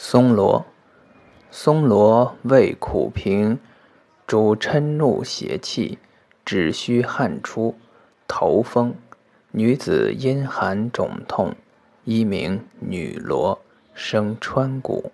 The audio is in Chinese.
松萝，松萝味苦平，主嗔怒邪气，止虚汗出，头风。女子阴寒肿痛，一名女萝，生川谷。